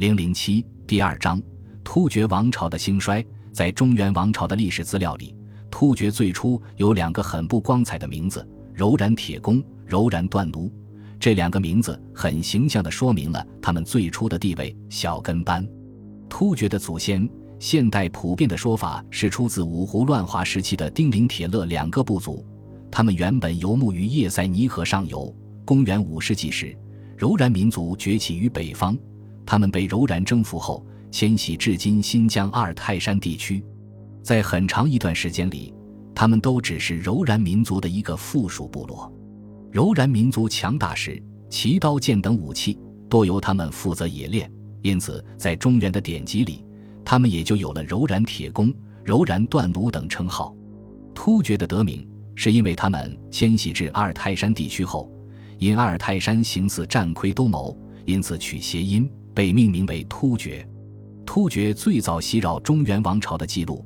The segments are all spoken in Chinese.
零零七第二章突厥王朝的兴衰。在中原王朝的历史资料里，突厥最初有两个很不光彩的名字：柔然铁弓、柔然断奴。这两个名字很形象地说明了他们最初的地位——小跟班。突厥的祖先，现代普遍的说法是出自五胡乱华时期的丁零铁勒两个部族。他们原本游牧于叶塞尼河上游。公元五世纪时，柔然民族崛起于北方。他们被柔然征服后，迁徙至今新疆阿尔泰山地区。在很长一段时间里，他们都只是柔然民族的一个附属部落。柔然民族强大时，旗刀剑等武器多由他们负责冶炼，因此在中原的典籍里，他们也就有了柔然铁弓、柔然断弩等称号。突厥的得名。是因为他们迁徙至阿尔泰山地区后，因阿尔泰山形似战盔兜鍪，因此取谐音，被命名为突厥。突厥最早袭扰中原王朝的记录，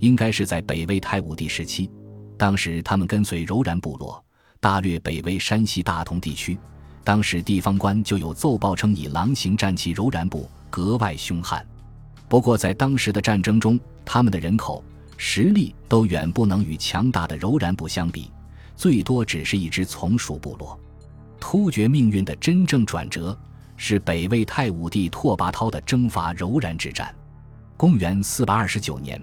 应该是在北魏太武帝时期。当时他们跟随柔然部落，大略北魏山西大同地区。当时地方官就有奏报称，以狼形战旗柔然部格外凶悍。不过在当时的战争中，他们的人口。实力都远不能与强大的柔然部相比，最多只是一支从属部落。突厥命运的真正转折是北魏太武帝拓跋焘的征伐柔然之战。公元四百二十九年，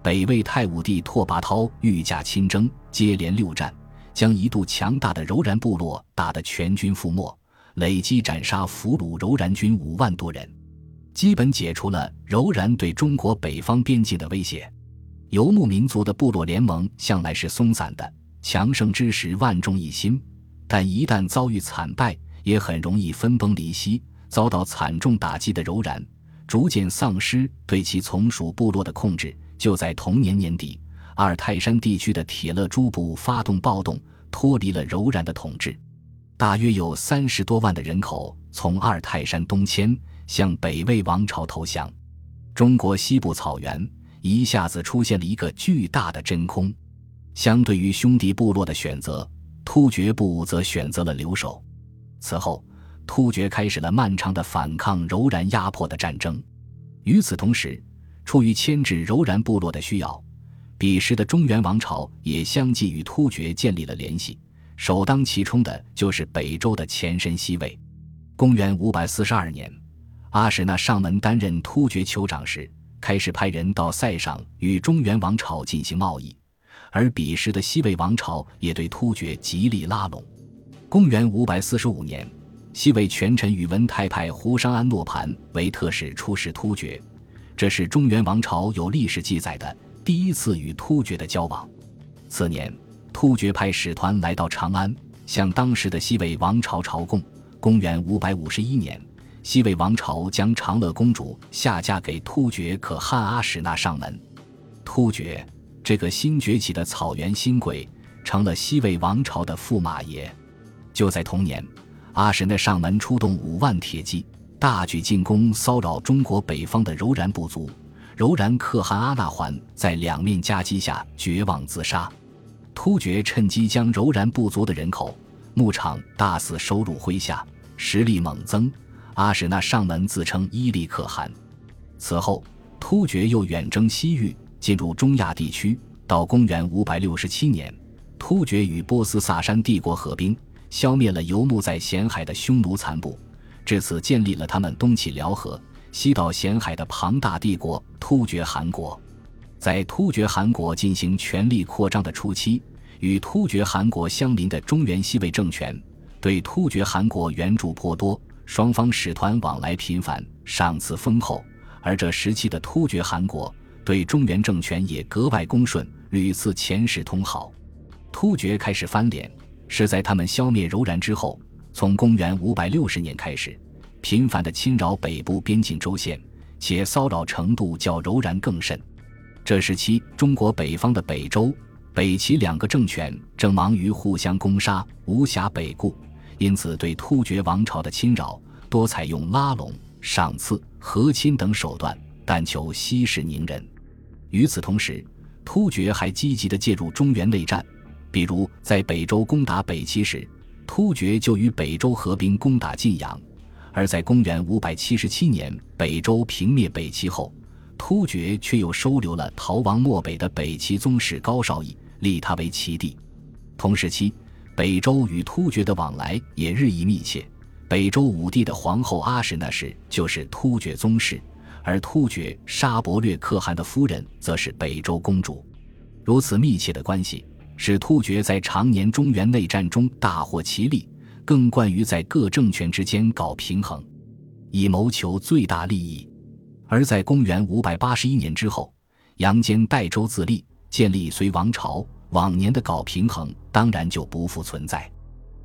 北魏太武帝拓跋焘御驾亲征，接连六战，将一度强大的柔然部落打得全军覆没，累计斩杀俘虏柔然军五万多人，基本解除了柔然对中国北方边境的威胁。游牧民族的部落联盟向来是松散的，强盛之时万众一心，但一旦遭遇惨败，也很容易分崩离析。遭到惨重打击的柔然，逐渐丧失对其从属部落的控制。就在同年年底，阿尔泰山地区的铁勒诸部发动暴动，脱离了柔然的统治。大约有三十多万的人口从阿尔泰山东迁，向北魏王朝投降。中国西部草原。一下子出现了一个巨大的真空。相对于兄弟部落的选择，突厥部则选择了留守。此后，突厥开始了漫长的反抗柔然压迫的战争。与此同时，出于牵制柔然部落的需要，彼时的中原王朝也相继与突厥建立了联系。首当其冲的就是北周的前身西魏。公元五百四十二年，阿史那上门担任突厥酋长时。开始派人到塞上与中原王朝进行贸易，而彼时的西魏王朝也对突厥极力拉拢。公元五百四十五年，西魏权臣宇文泰派胡商安诺盘为特使出使突厥，这是中原王朝有历史记载的第一次与突厥的交往。次年，突厥派使团来到长安，向当时的西魏王朝朝贡。公元五百五十一年。西魏王朝将长乐公主下嫁给突厥可汗阿史那上门，突厥这个新崛起的草原新贵成了西魏王朝的驸马爷。就在同年，阿史那上门出动五万铁骑，大举进攻骚扰中国北方的柔然部族。柔然可汗阿那桓在两面夹击下绝望自杀。突厥趁机将柔然部族的人口、牧场大肆收入麾下，实力猛增。阿史那上门自称伊利可汗。此后，突厥又远征西域，进入中亚地区。到公元五百六十七年，突厥与波斯萨珊帝国合兵，消灭了游牧在咸海的匈奴残部，至此建立了他们东起辽河、西到咸海的庞大帝国——突厥汗国。在突厥汗国进行权力扩张的初期，与突厥汗国相邻的中原西魏政权对突厥汗国援助颇多。双方使团往来频繁，赏赐丰厚，而这时期的突厥汗国对中原政权也格外恭顺，屡次遣使通好。突厥开始翻脸，是在他们消灭柔然之后，从公元五百六十年开始，频繁的侵扰北部边境州县，且骚扰程度较柔然更甚。这时期，中国北方的北周、北齐两个政权正忙于互相攻杀，无暇北顾。因此，对突厥王朝的侵扰多采用拉拢、赏赐、和亲等手段，但求息事宁人。与此同时，突厥还积极地介入中原内战，比如在北周攻打北齐时，突厥就与北周合兵攻打晋阳；而在公元五百七十七年北周平灭北齐后，突厥却又收留了逃亡漠北的北齐宗室高绍义，立他为齐帝。同时期，北周与突厥的往来也日益密切。北周武帝的皇后阿史那氏就是突厥宗室，而突厥沙伯略可汗的夫人则是北周公主。如此密切的关系，使突厥在常年中原内战中大获其利。更惯于在各政权之间搞平衡，以谋求最大利益。而在公元五百八十一年之后，杨坚代周自立，建立隋王朝，往年的搞平衡当然就不复存在。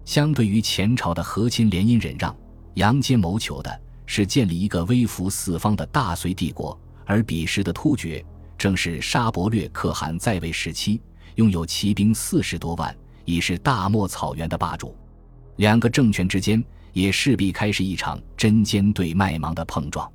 相对于前朝的和亲联姻忍让，杨坚谋求的是建立一个威服四方的大隋帝国。而彼时的突厥正是沙伯略可汗在位时期，拥有骑兵四十多万，已是大漠草原的霸主。两个政权之间也势必开始一场针尖对麦芒的碰撞。